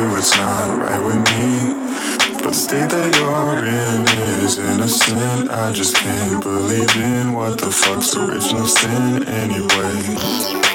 It's not right with me. But the state that you're in is innocent. I just can't believe in what the fuck's original sin anyway.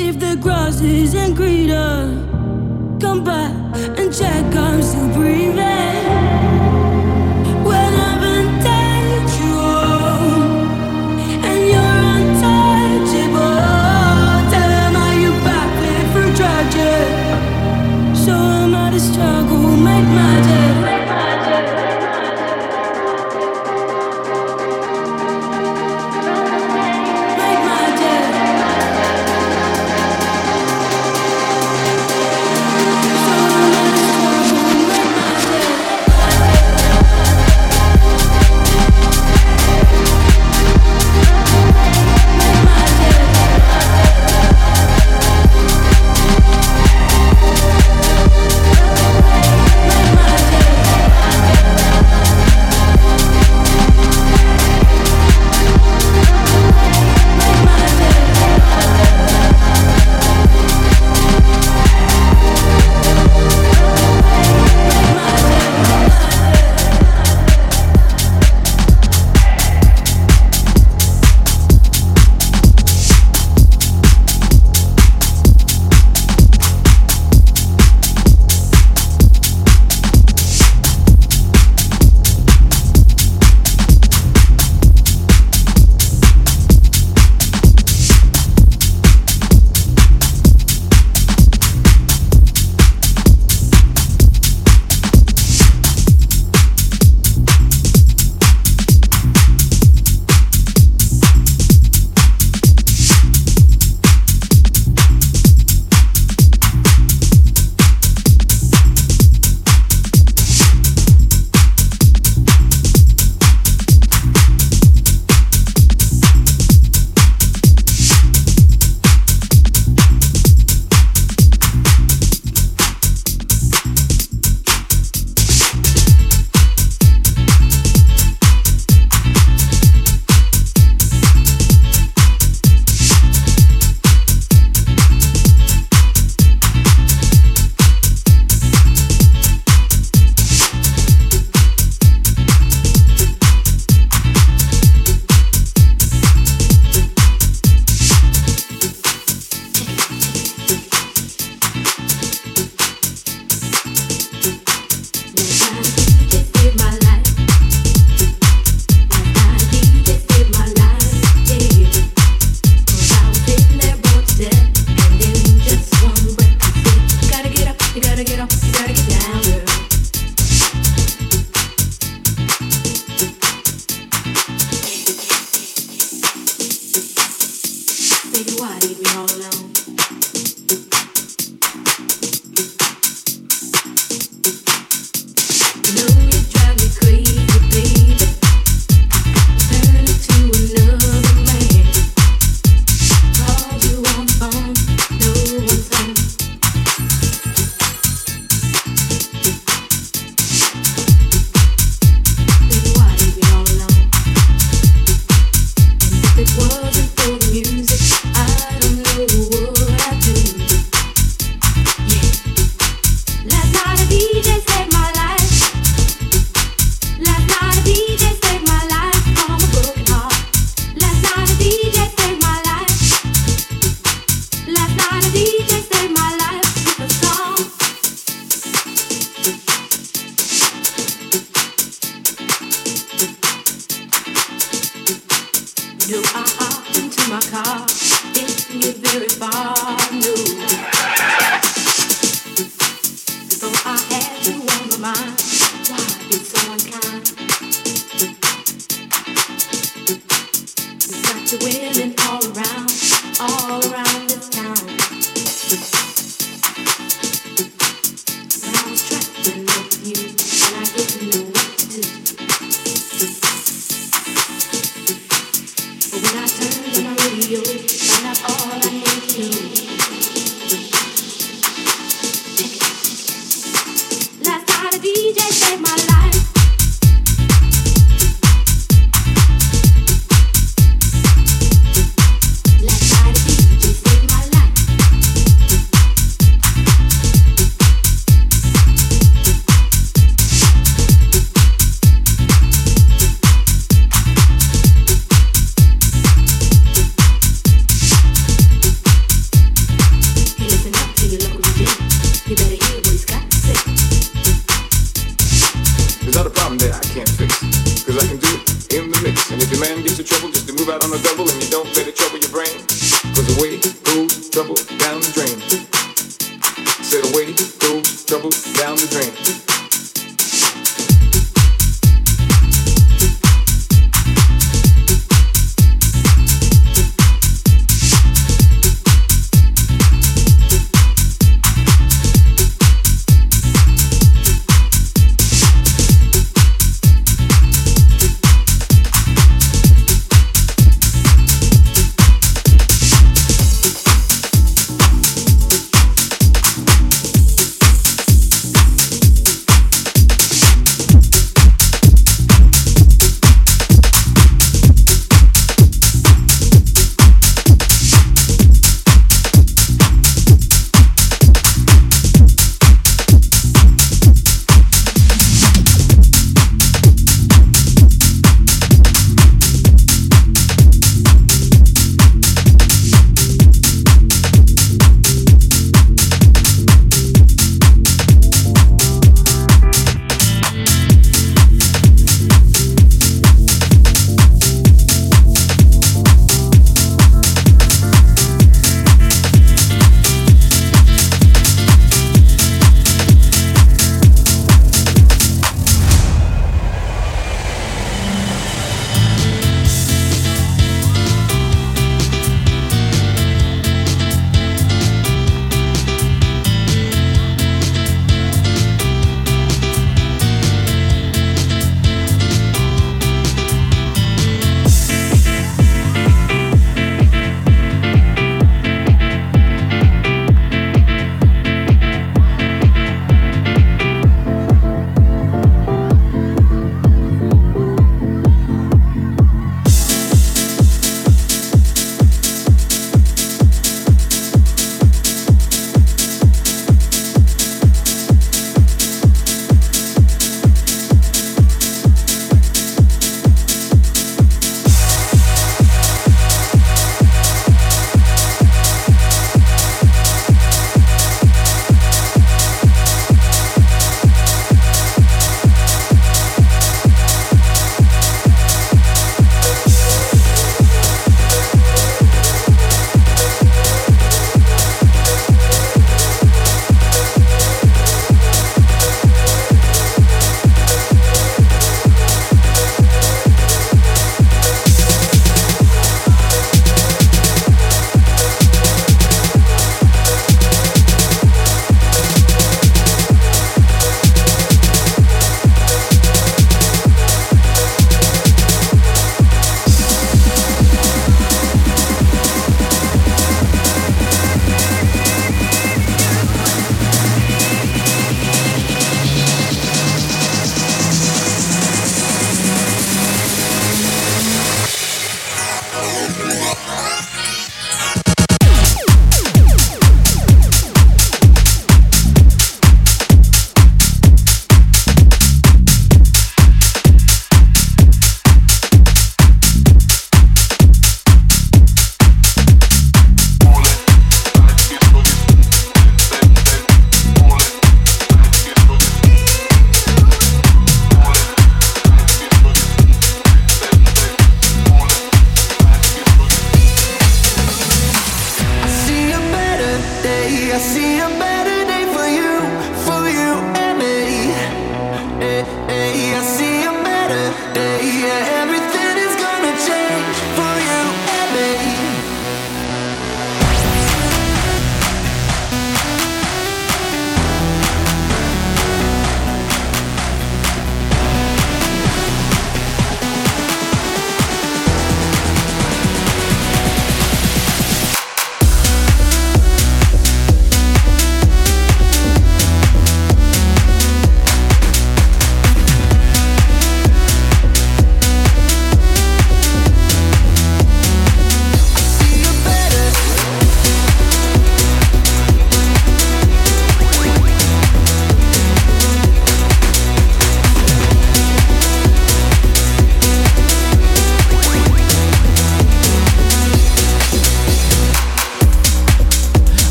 If the grass isn't greener, uh, come back and check I'm still breathing.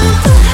Yeah.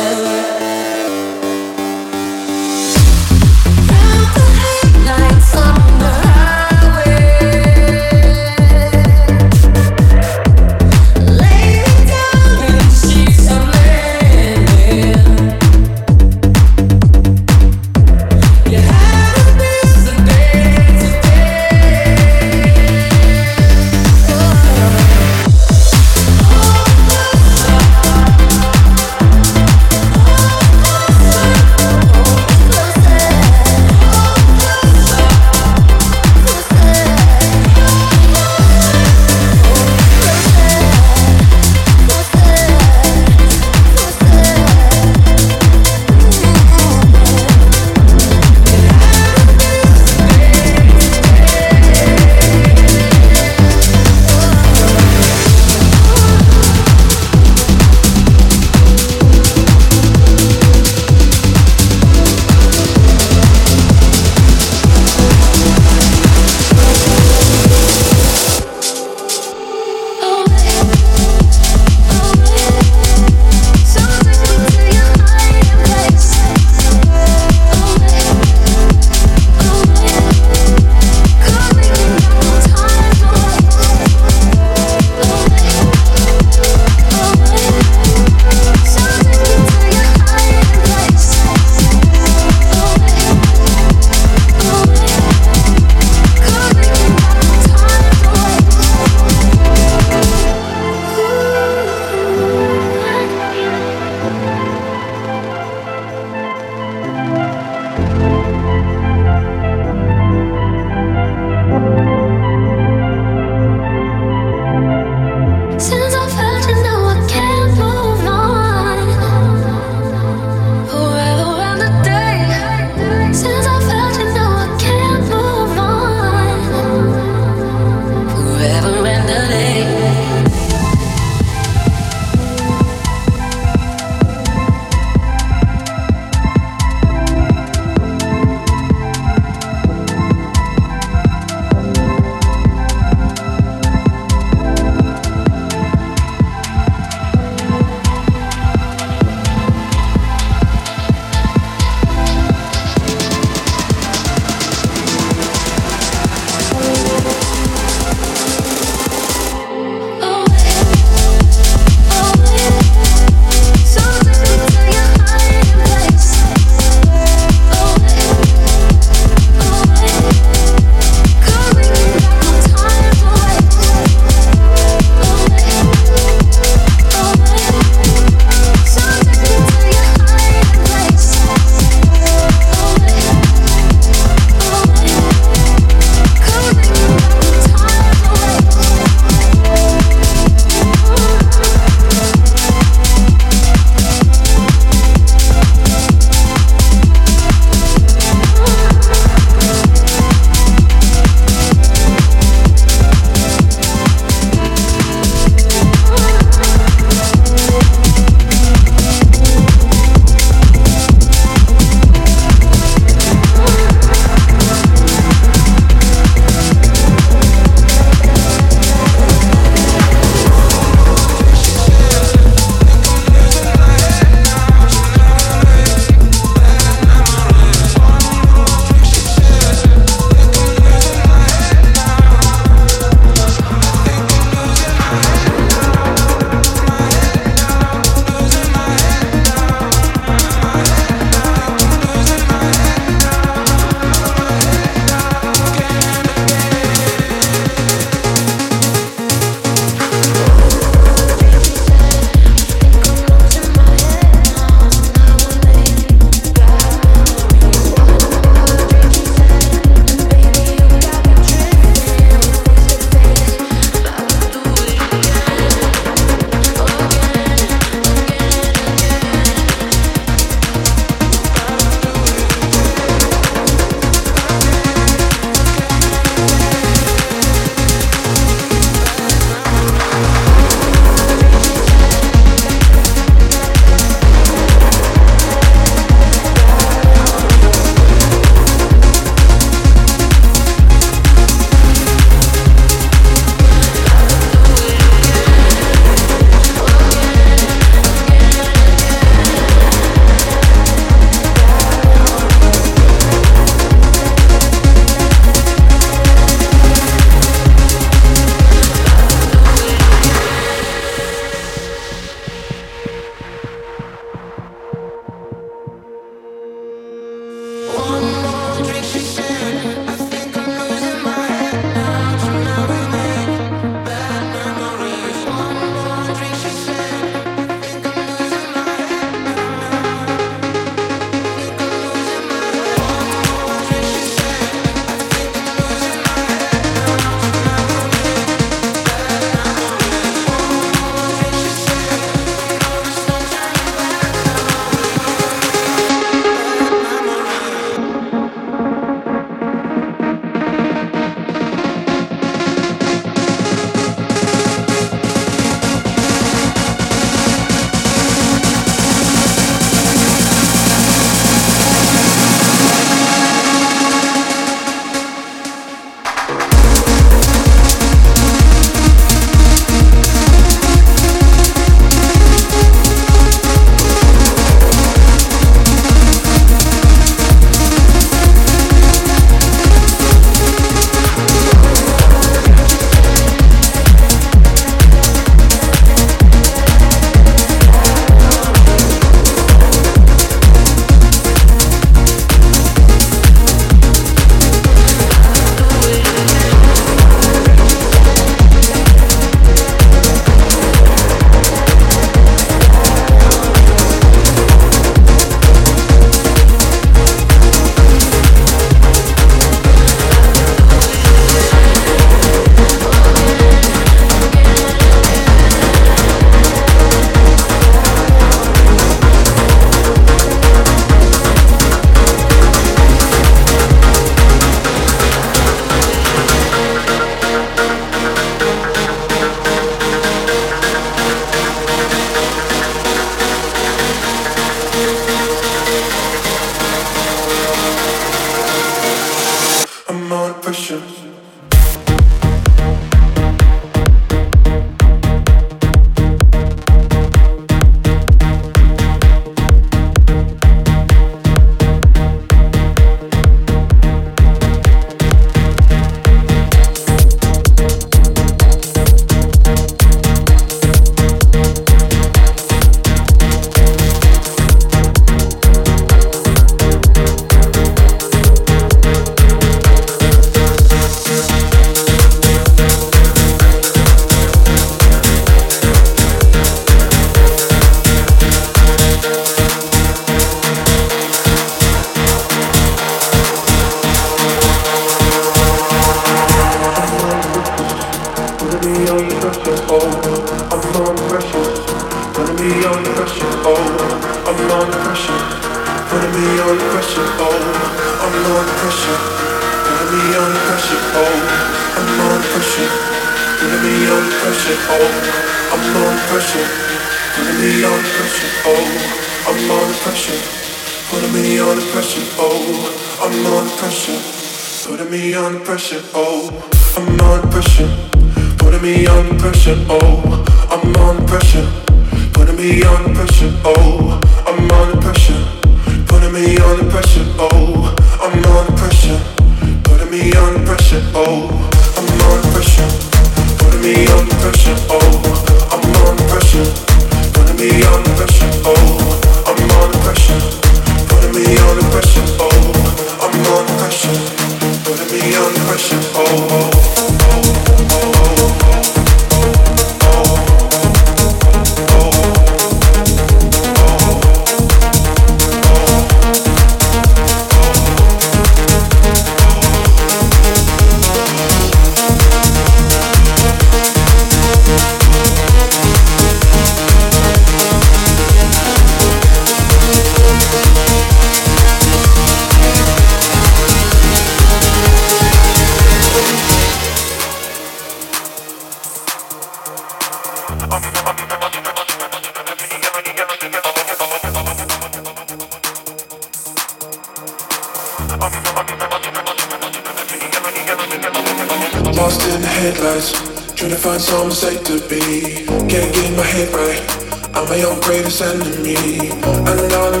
Own greatest enemy. I'm not a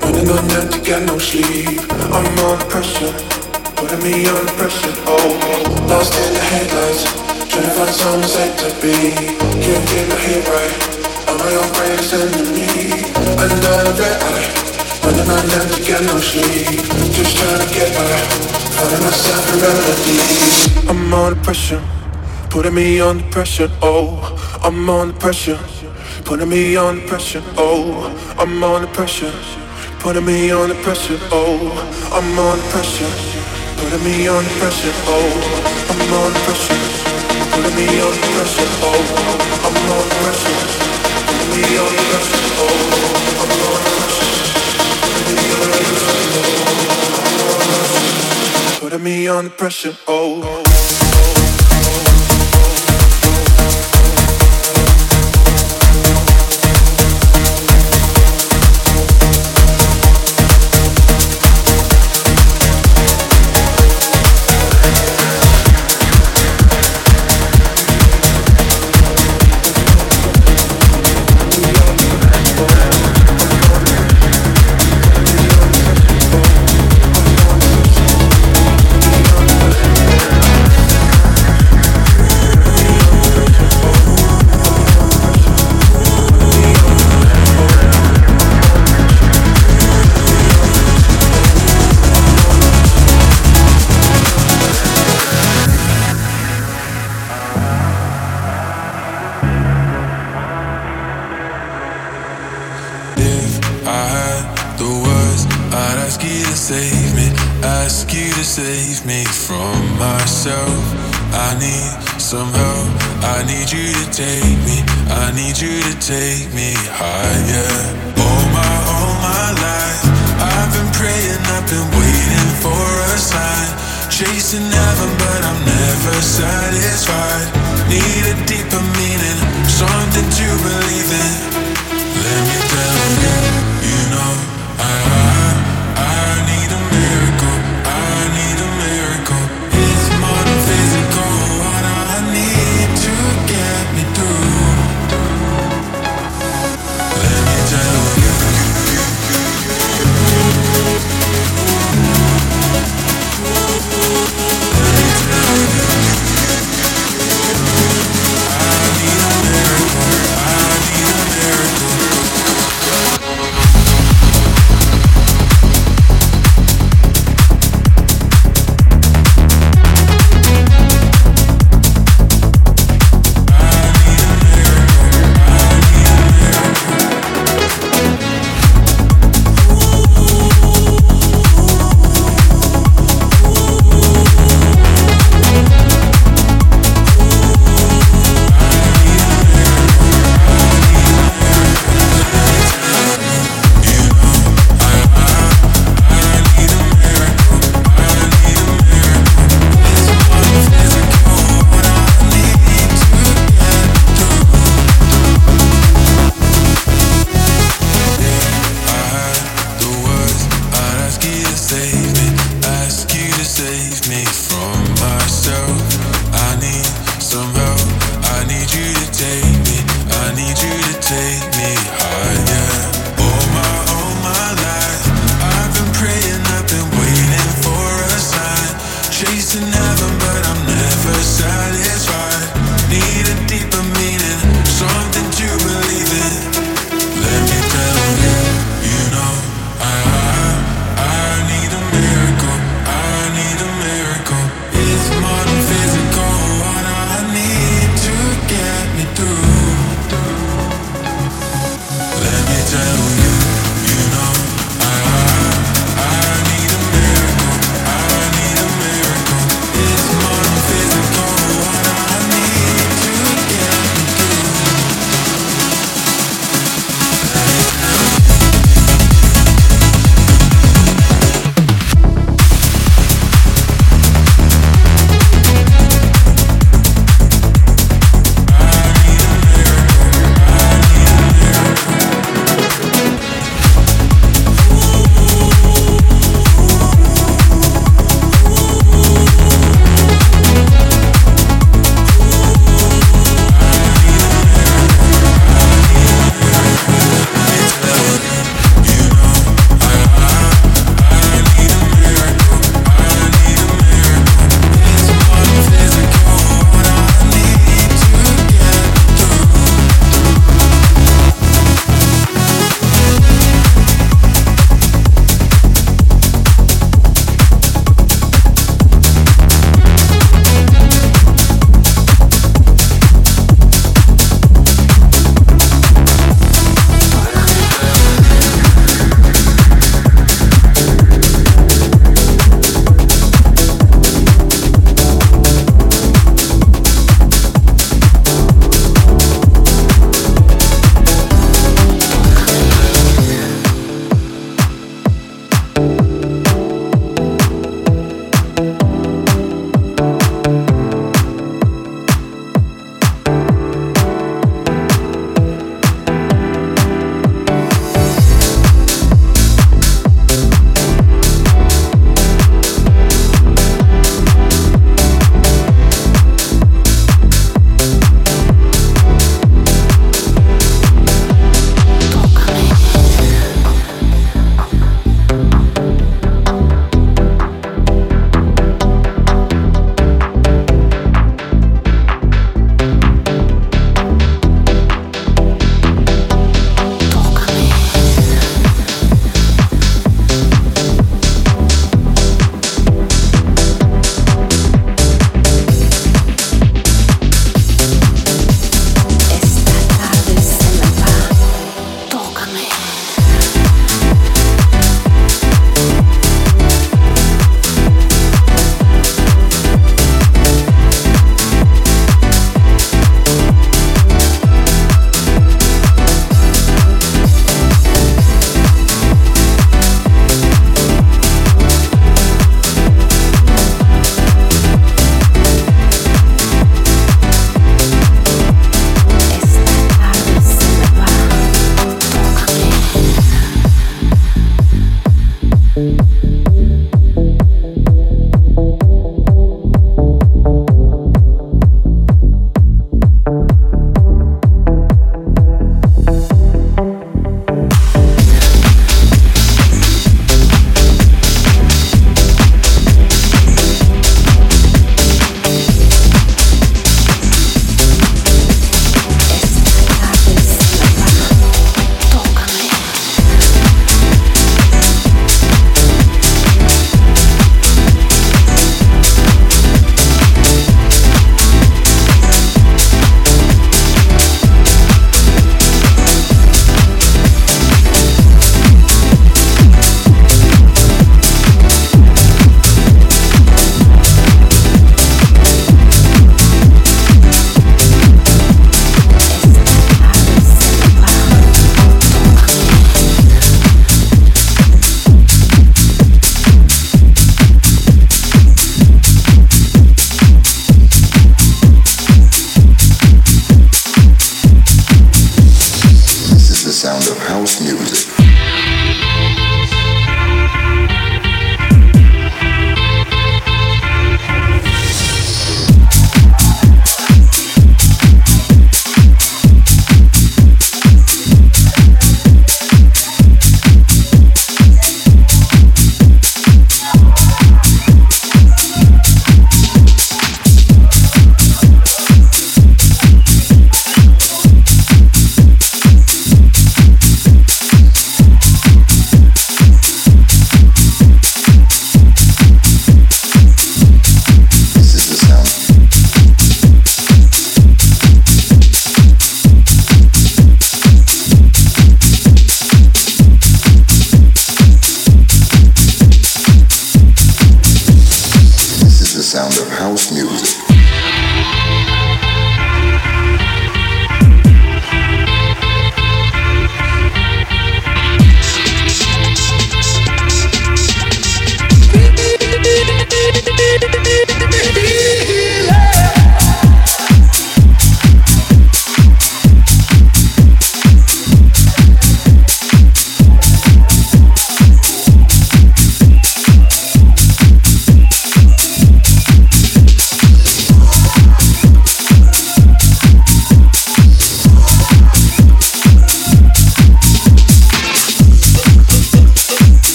running on empty, got no sleep. I'm under pressure, putting me under pressure. Oh, lost in the headlights, trying to find some safe to be. Can't get my head right. I'm my own greatest enemy. I'm not a running on empty, got no sleep. Just trying to get by. Finding myself a remedy. I'm under pressure, putting me under pressure. Oh, I'm under pressure, putting me under pressure. Oh, I'm under pressure, putting me under pressure. Oh, I'm under pressure, putting me under pressure. Oh, I'm under pressure, putting me under pressure. Oh, I'm under pressure, putting me under pressure. Oh, I'm under pressure, putting me under pressure putting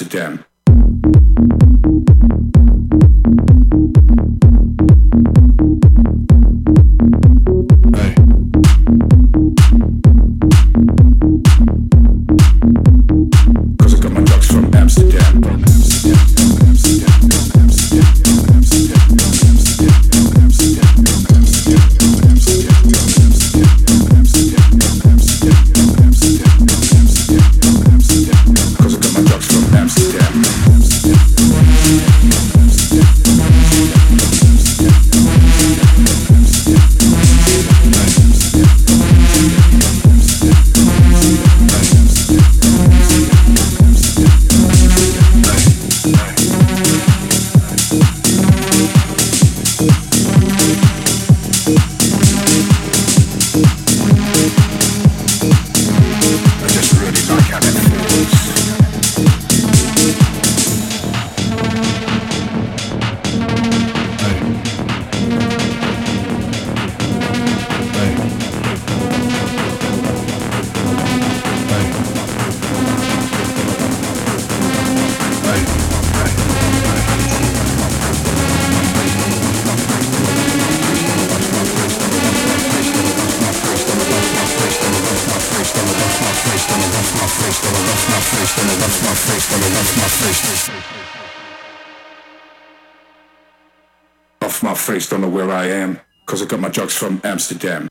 Amsterdam. From Amsterdam.